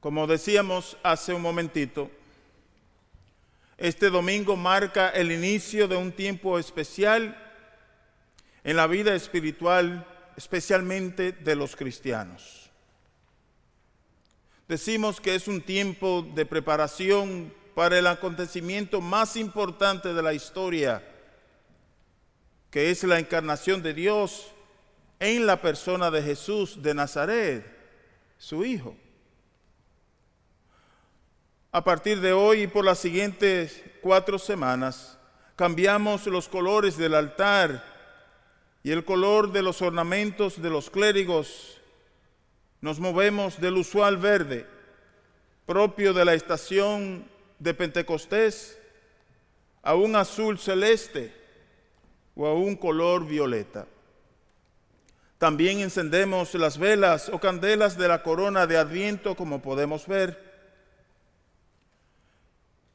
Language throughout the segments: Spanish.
Como decíamos hace un momentito, este domingo marca el inicio de un tiempo especial en la vida espiritual, especialmente de los cristianos. Decimos que es un tiempo de preparación para el acontecimiento más importante de la historia, que es la encarnación de Dios en la persona de Jesús de Nazaret, su Hijo. A partir de hoy y por las siguientes cuatro semanas, cambiamos los colores del altar y el color de los ornamentos de los clérigos. Nos movemos del usual verde, propio de la estación de Pentecostés, a un azul celeste o a un color violeta. También encendemos las velas o candelas de la corona de Adviento, como podemos ver.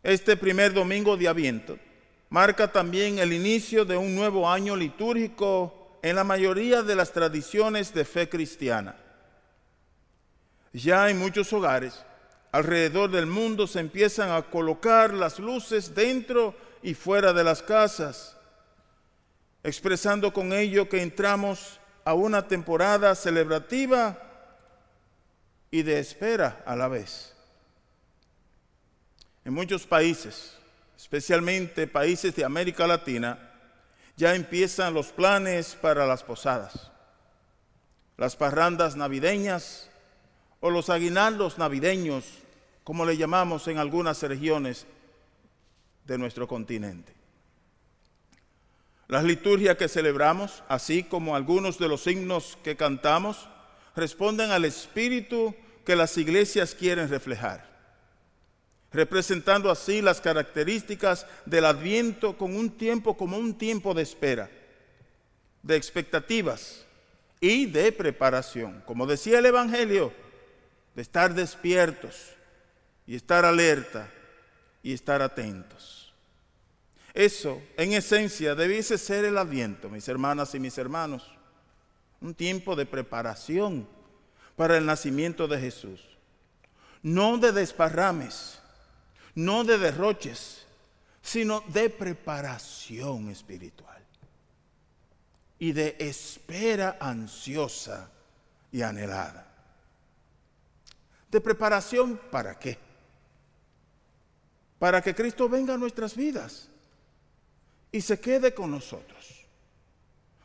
Este primer domingo de Adviento marca también el inicio de un nuevo año litúrgico en la mayoría de las tradiciones de fe cristiana. Ya en muchos hogares alrededor del mundo se empiezan a colocar las luces dentro y fuera de las casas, expresando con ello que entramos a una temporada celebrativa y de espera a la vez. En muchos países, especialmente países de América Latina, ya empiezan los planes para las posadas, las parrandas navideñas o los aguinaldos navideños, como le llamamos en algunas regiones de nuestro continente. Las liturgias que celebramos, así como algunos de los himnos que cantamos, responden al espíritu que las iglesias quieren reflejar, representando así las características del adviento con un tiempo como un tiempo de espera, de expectativas y de preparación. Como decía el Evangelio, de estar despiertos y estar alerta y estar atentos. Eso, en esencia, debiese ser el adviento, mis hermanas y mis hermanos. Un tiempo de preparación para el nacimiento de Jesús. No de desparrames, no de derroches, sino de preparación espiritual y de espera ansiosa y anhelada. ¿De preparación para qué? Para que Cristo venga a nuestras vidas y se quede con nosotros.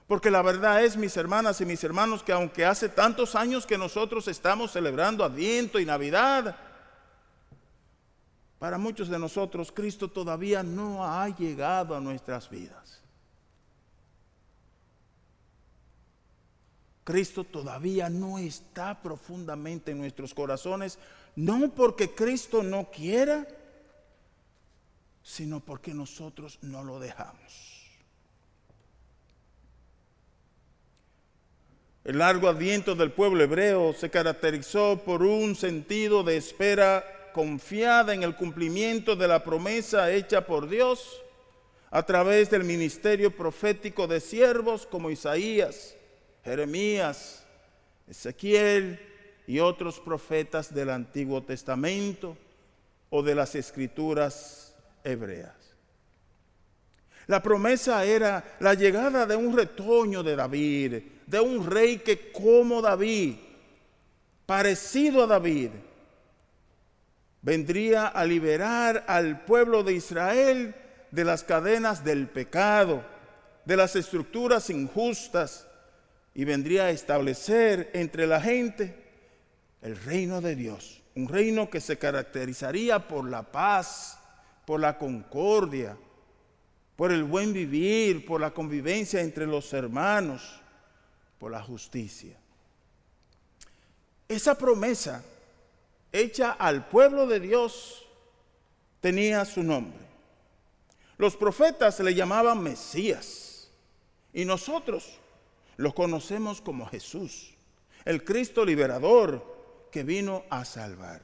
Porque la verdad es, mis hermanas y mis hermanos, que aunque hace tantos años que nosotros estamos celebrando Adviento y Navidad, para muchos de nosotros Cristo todavía no ha llegado a nuestras vidas. Cristo todavía no está profundamente en nuestros corazones, no porque Cristo no quiera, sino porque nosotros no lo dejamos. El largo adviento del pueblo hebreo se caracterizó por un sentido de espera confiada en el cumplimiento de la promesa hecha por Dios a través del ministerio profético de siervos como Isaías, Jeremías, Ezequiel y otros profetas del Antiguo Testamento o de las Escrituras hebreas. La promesa era la llegada de un retoño de David, de un rey que como David, parecido a David, vendría a liberar al pueblo de Israel de las cadenas del pecado, de las estructuras injustas, y vendría a establecer entre la gente el reino de Dios, un reino que se caracterizaría por la paz, por la concordia, por el buen vivir, por la convivencia entre los hermanos, por la justicia. Esa promesa hecha al pueblo de Dios tenía su nombre. Los profetas le llamaban Mesías y nosotros lo conocemos como Jesús, el Cristo liberador que vino a salvar.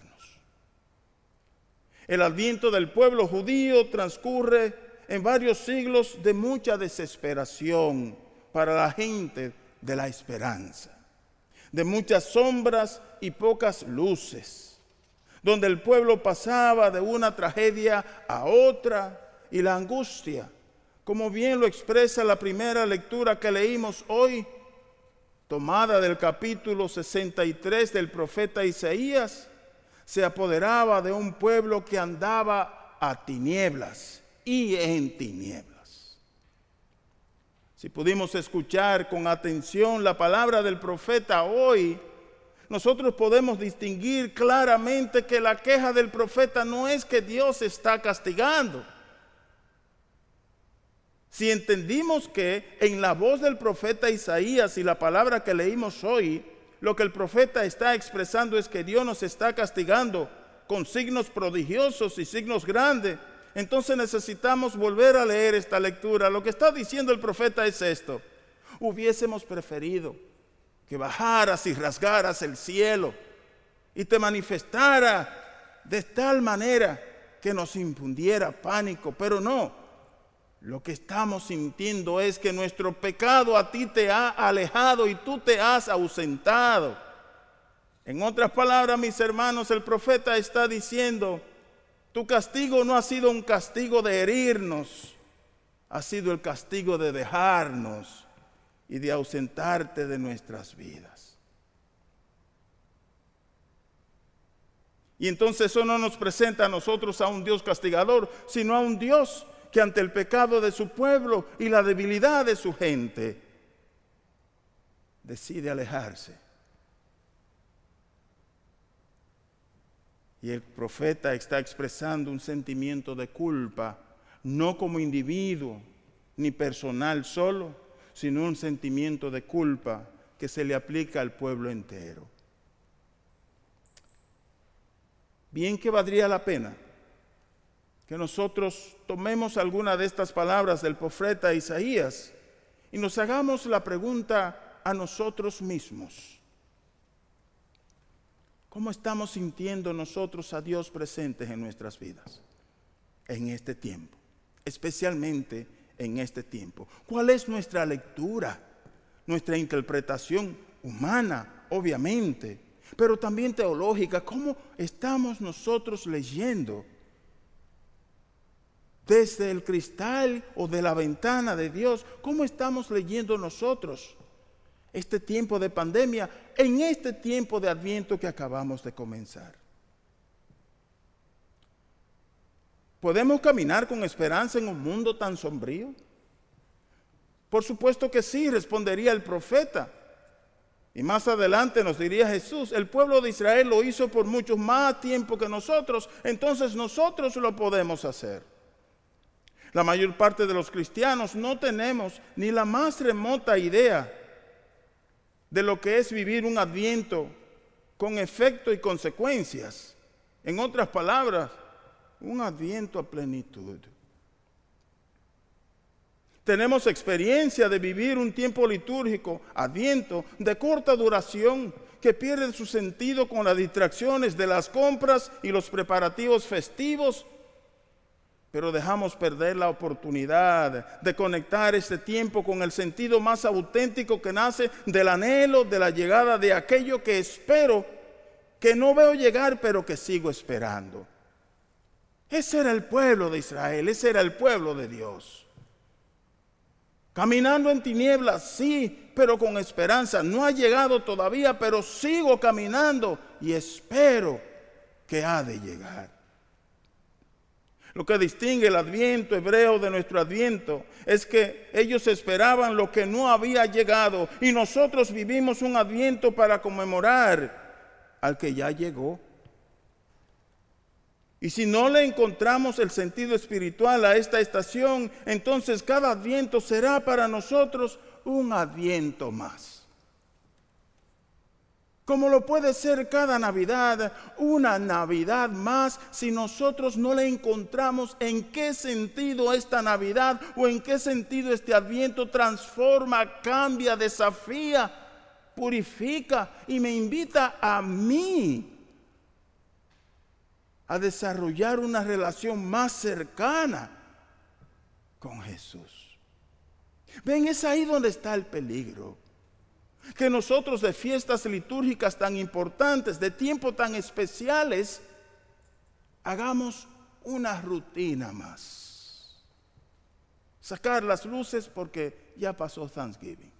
El adviento del pueblo judío transcurre en varios siglos de mucha desesperación para la gente de la esperanza, de muchas sombras y pocas luces, donde el pueblo pasaba de una tragedia a otra y la angustia, como bien lo expresa la primera lectura que leímos hoy, tomada del capítulo 63 del profeta Isaías, se apoderaba de un pueblo que andaba a tinieblas y en tinieblas. Si pudimos escuchar con atención la palabra del profeta hoy, nosotros podemos distinguir claramente que la queja del profeta no es que Dios está castigando. Si entendimos que en la voz del profeta Isaías y la palabra que leímos hoy, lo que el profeta está expresando es que Dios nos está castigando con signos prodigiosos y signos grandes, entonces necesitamos volver a leer esta lectura. Lo que está diciendo el profeta es esto. Hubiésemos preferido que bajaras y rasgaras el cielo y te manifestara de tal manera que nos infundiera pánico, pero no. Lo que estamos sintiendo es que nuestro pecado a ti te ha alejado y tú te has ausentado. En otras palabras, mis hermanos, el profeta está diciendo, tu castigo no ha sido un castigo de herirnos, ha sido el castigo de dejarnos y de ausentarte de nuestras vidas. Y entonces eso no nos presenta a nosotros a un Dios castigador, sino a un Dios que ante el pecado de su pueblo y la debilidad de su gente decide alejarse. Y el profeta está expresando un sentimiento de culpa, no como individuo ni personal solo, sino un sentimiento de culpa que se le aplica al pueblo entero. Bien que valdría la pena que nosotros tomemos alguna de estas palabras del profeta Isaías y nos hagamos la pregunta a nosotros mismos. ¿Cómo estamos sintiendo nosotros a Dios presentes en nuestras vidas en este tiempo? Especialmente en este tiempo. ¿Cuál es nuestra lectura? Nuestra interpretación humana, obviamente, pero también teológica. ¿Cómo estamos nosotros leyendo? Desde el cristal o de la ventana de Dios, ¿cómo estamos leyendo nosotros este tiempo de pandemia en este tiempo de adviento que acabamos de comenzar? ¿Podemos caminar con esperanza en un mundo tan sombrío? Por supuesto que sí, respondería el profeta. Y más adelante nos diría Jesús, el pueblo de Israel lo hizo por mucho más tiempo que nosotros, entonces nosotros lo podemos hacer. La mayor parte de los cristianos no tenemos ni la más remota idea de lo que es vivir un adviento con efecto y consecuencias. En otras palabras, un adviento a plenitud. Tenemos experiencia de vivir un tiempo litúrgico, adviento, de corta duración, que pierde su sentido con las distracciones de las compras y los preparativos festivos, pero dejamos perder la oportunidad de conectar este tiempo con el sentido más auténtico que nace del anhelo de la llegada de aquello que espero, que no veo llegar, pero que sigo esperando. Ese era el pueblo de Israel, ese era el pueblo de Dios. Caminando en tinieblas, sí, pero con esperanza. No ha llegado todavía, pero sigo caminando y espero que ha de llegar. Lo que distingue el adviento hebreo de nuestro adviento es que ellos esperaban lo que no había llegado y nosotros vivimos un adviento para conmemorar al que ya llegó. Y si no le encontramos el sentido espiritual a esta estación, entonces cada adviento será para nosotros un adviento más. Como lo puede ser cada Navidad, una Navidad más si nosotros no le encontramos en qué sentido esta Navidad o en qué sentido este adviento transforma, cambia, desafía, purifica y me invita a mí a desarrollar una relación más cercana con Jesús. Ven, es ahí donde está el peligro. Que nosotros de fiestas litúrgicas tan importantes, de tiempos tan especiales, hagamos una rutina más. Sacar las luces porque ya pasó Thanksgiving.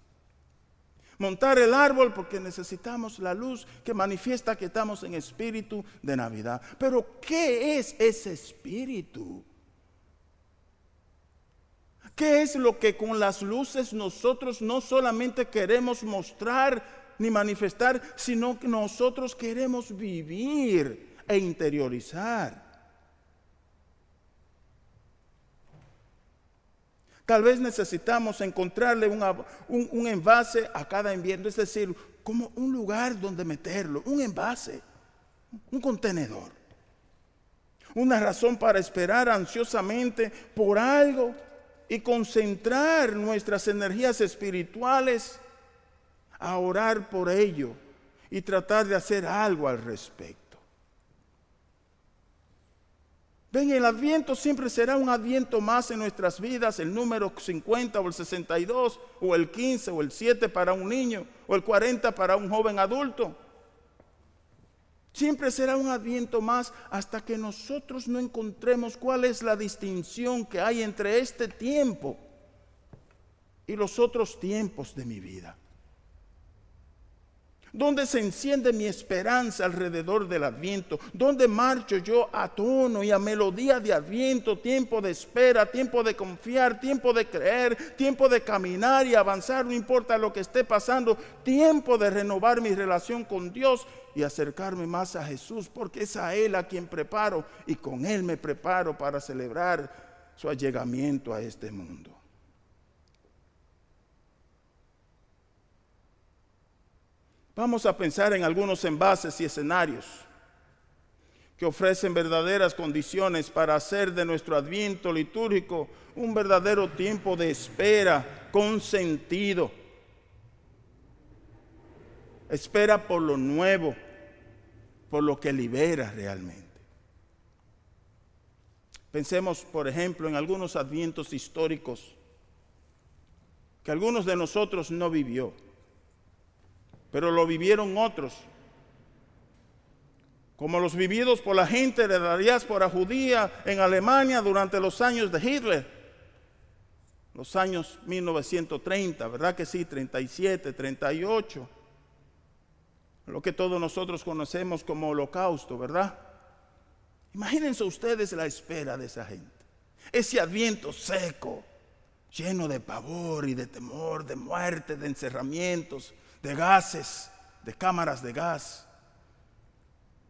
Montar el árbol porque necesitamos la luz que manifiesta que estamos en espíritu de Navidad. Pero ¿qué es ese espíritu? ¿Qué es lo que con las luces nosotros no solamente queremos mostrar ni manifestar, sino que nosotros queremos vivir e interiorizar? Tal vez necesitamos encontrarle un, envase a cada invierno, es decir, como un lugar donde meterlo, un envase, un contenedor. Una razón para esperar ansiosamente por algo y concentrar nuestras energías espirituales a orar por ello y tratar de hacer algo al respecto. Ven, el adviento siempre será un adviento más en nuestras vidas, el número 50 o el 62 o el 15 o el 7 para un niño o el 40 para un joven adulto. Siempre será un adviento más hasta que nosotros no encontremos cuál es la distinción que hay entre este tiempo y los otros tiempos de mi vida. ¿Dónde se enciende mi esperanza alrededor del adviento? ¿Dónde marcho yo a tono y a melodía de adviento? Tiempo de espera, tiempo de confiar, tiempo de creer, tiempo de caminar y avanzar, no importa lo que esté pasando. Tiempo de renovar mi relación con Dios y acercarme más a Jesús, porque es a Él a quien preparo y con Él me preparo para celebrar su allegamiento a este mundo. Vamos a pensar en algunos envases y escenarios que ofrecen verdaderas condiciones para hacer de nuestro adviento litúrgico un verdadero tiempo de espera con sentido. Espera por lo nuevo, por lo que libera realmente. Pensemos, por ejemplo, en algunos advientos históricos que algunos de nosotros no vivió pero lo vivieron otros. Como los vividos por la gente de la diáspora judía en Alemania durante los años de Hitler. Los años 1930, ¿verdad que sí? 37, 38. Lo que todos nosotros conocemos como holocausto, ¿verdad? Imagínense ustedes la espera de esa gente. Ese adviento seco, lleno de pavor y de temor, de muerte, de encerramientos, de gases, de cámaras de gas,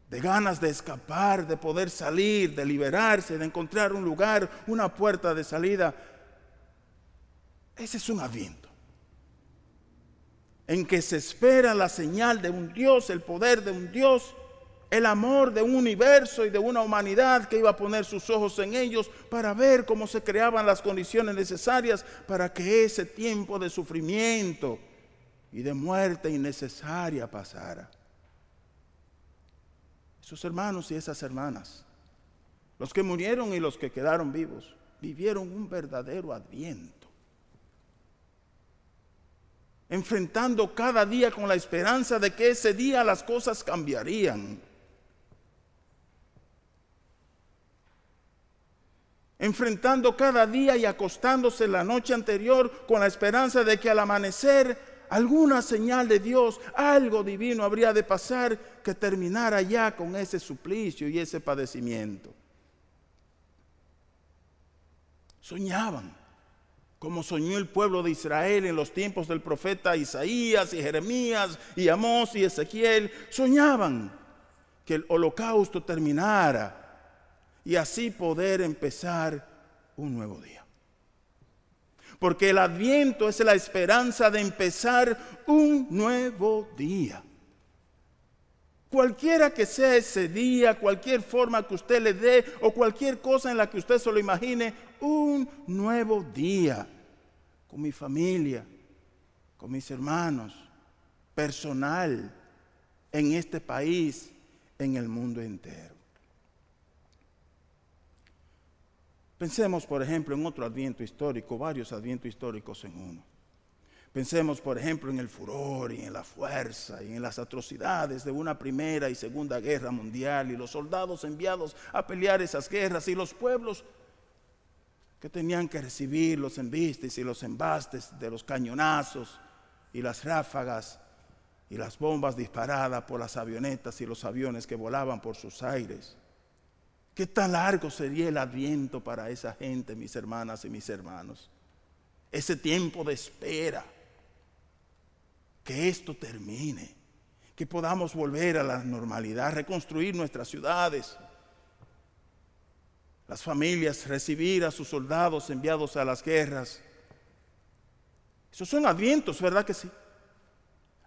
de ganas de escapar, de poder salir, de liberarse, de encontrar un lugar, una puerta de salida. Ese es un adviento en que se espera la señal de un Dios, el poder de un Dios, el amor de un universo y de una humanidad que iba a poner sus ojos en ellos para ver cómo se creaban las condiciones necesarias para que ese tiempo de sufrimiento, y de muerte innecesaria pasara. Sus hermanos y esas hermanas, los que murieron y los que quedaron vivos, vivieron un verdadero adviento. Enfrentando cada día con la esperanza de que ese día las cosas cambiarían. Enfrentando cada día y acostándose la noche anterior con la esperanza de que al amanecer alguna señal de Dios, algo divino habría de pasar que terminara ya con ese suplicio y ese padecimiento. Soñaban, como soñó el pueblo de Israel en los tiempos del profeta Isaías y Jeremías y Amós y Ezequiel, soñaban que el holocausto terminara y así poder empezar un nuevo día. Porque el adviento es la esperanza de empezar un nuevo día. Cualquiera que sea ese día, cualquier forma que usted le dé o cualquier cosa en la que usted se lo imagine, un nuevo día con mi familia, con mis hermanos, personal, en este país, en el mundo entero. Pensemos, por ejemplo, en otro adviento histórico, varios advientos históricos en uno. Pensemos, por ejemplo, en el furor y en la fuerza y en las atrocidades de una primera y segunda guerra mundial y los soldados enviados a pelear esas guerras y los pueblos que tenían que recibir los embistes y los embastes de los cañonazos y las ráfagas y las bombas disparadas por las avionetas y los aviones que volaban por sus aires. ¿Qué tan largo sería el adviento para esa gente, mis hermanas y mis hermanos? Ese tiempo de espera. Que esto termine. Que podamos volver a la normalidad, reconstruir nuestras ciudades. Las familias recibir a sus soldados enviados a las guerras. Esos son advientos, ¿verdad que sí?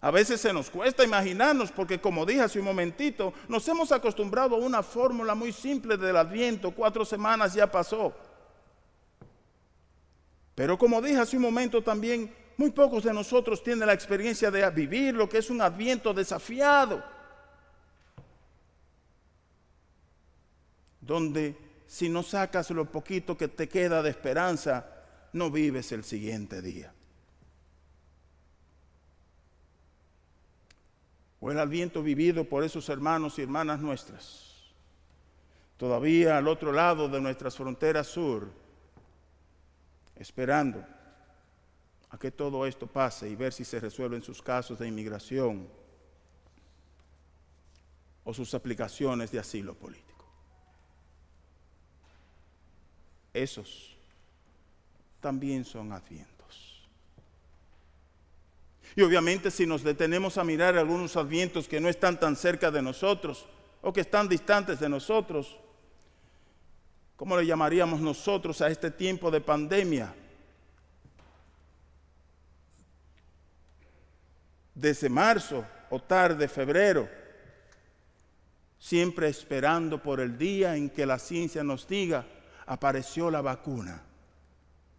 A veces se nos cuesta imaginarnos porque como dije hace un momentito, nos hemos acostumbrado a una fórmula muy simple del adviento, cuatro semanas ya pasó. Pero como dije hace un momento también, muy pocos de nosotros tienen la experiencia de vivir lo que es un adviento desafiado, donde si no sacas lo poquito que te queda de esperanza, no vives el siguiente día. O el adviento vivido por esos hermanos y hermanas nuestras, todavía al otro lado de nuestras fronteras sur, esperando a que todo esto pase y ver si se resuelven sus casos de inmigración o sus aplicaciones de asilo político. Esos también son advientos. Y obviamente si nos detenemos a mirar algunos advientos que no están tan cerca de nosotros o que están distantes de nosotros, ¿cómo le llamaríamos nosotros a este tiempo de pandemia? Desde marzo o tarde febrero, siempre esperando por el día en que la ciencia nos diga, apareció la vacuna.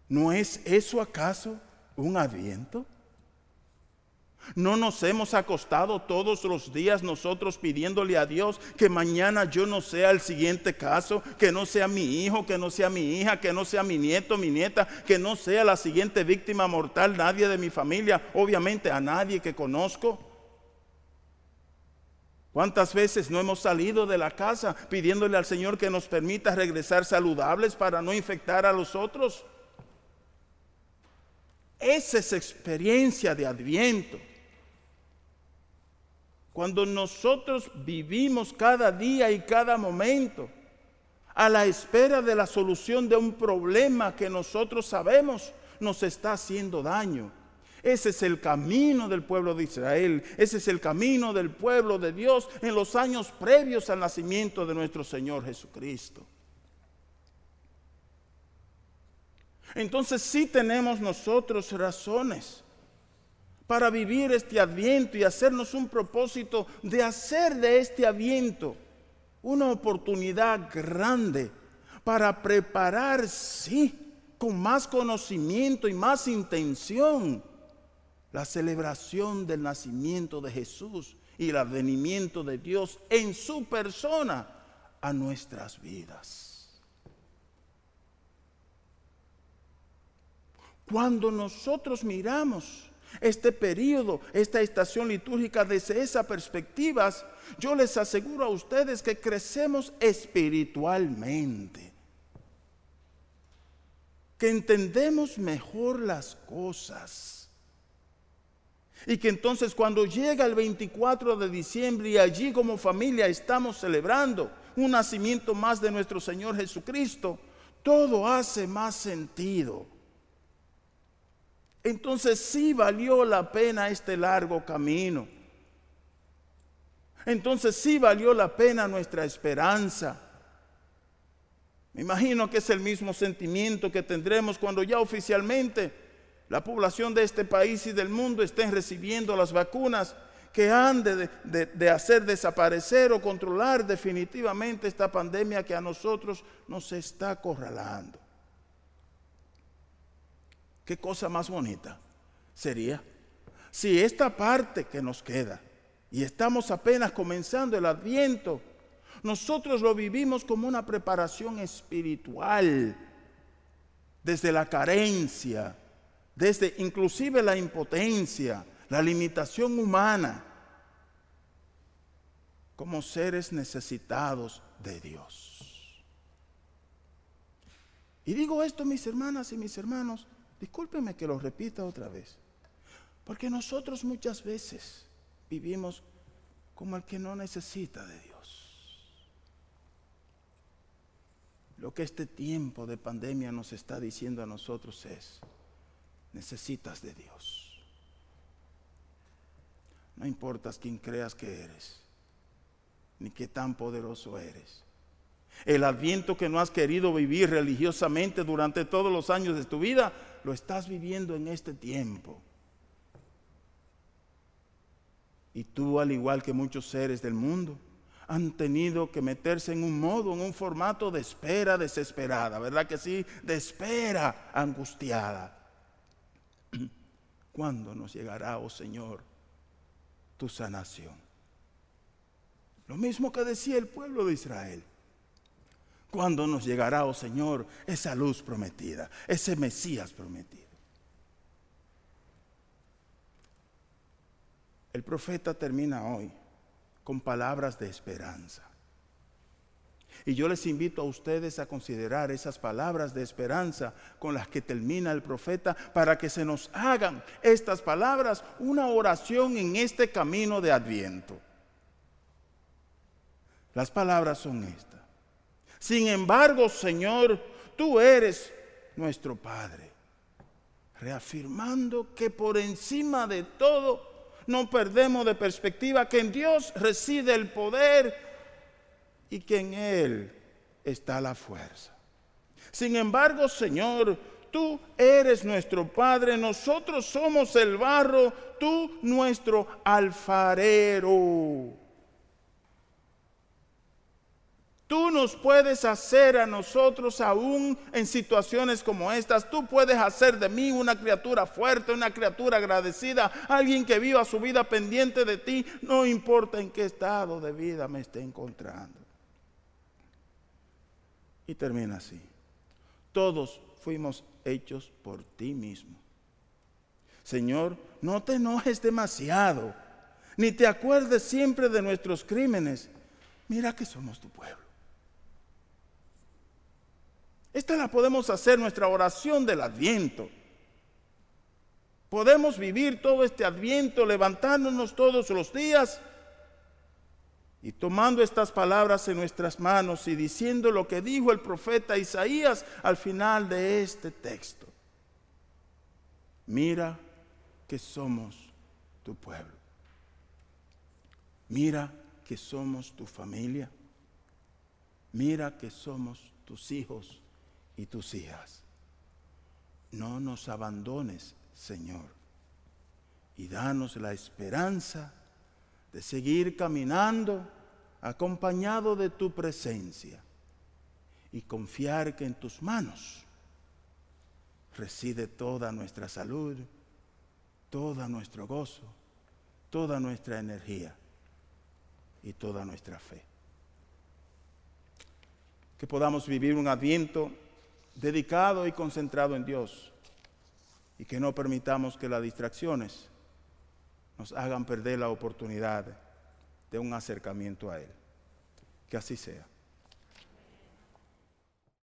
¿No es eso acaso un adviento? No nos hemos acostado todos los días nosotros pidiéndole a Dios que mañana yo no sea el siguiente caso, que no sea mi hijo, que no sea mi hija, que no sea mi nieto, mi nieta, que no sea la siguiente víctima mortal, nadie de mi familia, obviamente a nadie que conozco. ¿Cuántas veces no hemos salido de la casa pidiéndole al Señor que nos permita regresar saludables para no infectar a los otros? Esa es experiencia de adviento. Cuando nosotros vivimos cada día y cada momento a la espera de la solución de un problema que nosotros sabemos nos está haciendo daño. Ese es el camino del pueblo de Israel. Ese es el camino del pueblo de Dios en los años previos al nacimiento de nuestro Señor Jesucristo. Entonces sí tenemos nosotros razones para vivir este adviento y hacernos un propósito de hacer de este adviento una oportunidad grande para preparar, sí, con más conocimiento y más intención, la celebración del nacimiento de Jesús y el advenimiento de Dios en su persona a nuestras vidas. Cuando nosotros miramos este periodo, esta estación litúrgica desde esas perspectivas, yo les aseguro a ustedes que crecemos espiritualmente, que entendemos mejor las cosas. Y que entonces cuando llega el 24 de diciembre y allí como familia estamos celebrando un nacimiento más de nuestro Señor Jesucristo, todo hace más sentido entonces sí valió la pena este largo camino. Entonces sí valió la pena nuestra esperanza. Me imagino que es el mismo sentimiento que tendremos cuando ya oficialmente la población de este país y del mundo estén recibiendo las vacunas que han de, de, hacer desaparecer o controlar definitivamente esta pandemia que a nosotros nos está acorralando. Qué cosa más bonita sería si esta parte que nos queda, y estamos apenas comenzando el adviento, nosotros lo vivimos como una preparación espiritual, desde la carencia, desde inclusive la impotencia, la limitación humana, como seres necesitados de Dios. Y digo esto, mis hermanas y mis hermanos, discúlpenme que lo repita otra vez, porque nosotros muchas veces vivimos como el que no necesita de Dios. Lo que este tiempo de pandemia nos está diciendo a nosotros es, necesitas de Dios. No importa quién creas que eres, ni qué tan poderoso eres. El adviento que no has querido vivir religiosamente durante todos los años de tu vida, lo estás viviendo en este tiempo. Y tú, al igual que muchos seres del mundo, han tenido que meterse en un modo, en un formato de espera desesperada, ¿verdad que sí? De espera angustiada. ¿Cuándo nos llegará, oh Señor, tu sanación? Lo mismo que decía el pueblo de Israel. ¿Cuándo nos llegará, oh Señor, esa luz prometida, ese Mesías prometido? El profeta termina hoy con palabras de esperanza. Y yo les invito a ustedes a considerar esas palabras de esperanza con las que termina el profeta para que se nos hagan estas palabras una oración en este camino de adviento. Las palabras son estas. Sin embargo, Señor, tú eres nuestro Padre, reafirmando que por encima de todo no perdemos de perspectiva que en Dios reside el poder y que en Él está la fuerza. Sin embargo, Señor, tú eres nuestro Padre, nosotros somos el barro, tú nuestro alfarero. Tú nos puedes hacer a nosotros aún en situaciones como estas. Tú puedes hacer de mí una criatura fuerte, una criatura agradecida, alguien que viva su vida pendiente de ti, no importa en qué estado de vida me esté encontrando. Y termina así. Todos fuimos hechos por ti mismo. Señor, no te enojes demasiado, ni te acuerdes siempre de nuestros crímenes. Mira que somos tu pueblo. Esta la podemos hacer nuestra oración del adviento. Podemos vivir todo este adviento levantándonos todos los días y tomando estas palabras en nuestras manos y diciendo lo que dijo el profeta Isaías al final de este texto. Mira que somos tu pueblo. Mira que somos tu familia. Mira que somos tus hijos y tus hijas. No nos abandones, Señor, y danos la esperanza de seguir caminando acompañado de tu presencia y confiar que en tus manos reside toda nuestra salud, todo nuestro gozo, toda nuestra energía y toda nuestra fe. Que podamos vivir un adviento dedicado y concentrado en Dios y que no permitamos que las distracciones nos hagan perder la oportunidad de un acercamiento a Él. Que así sea.